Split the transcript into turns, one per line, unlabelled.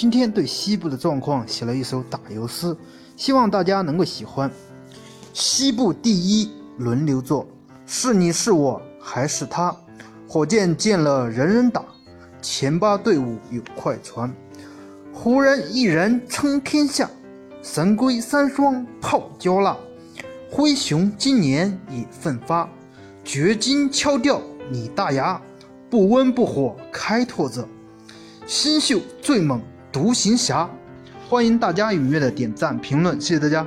今天对西部的状况写了一首打油诗，希望大家能够喜欢。西部第一轮流坐，是你是我还是他？火箭见了人人打，前八队伍有快船。湖人一人称天下，神龟三双泡椒辣。灰熊今年也奋发，掘金敲掉你大牙，不温不火开拓者。新秀最猛。独行侠，欢迎大家踊跃的点赞评论，谢谢大家。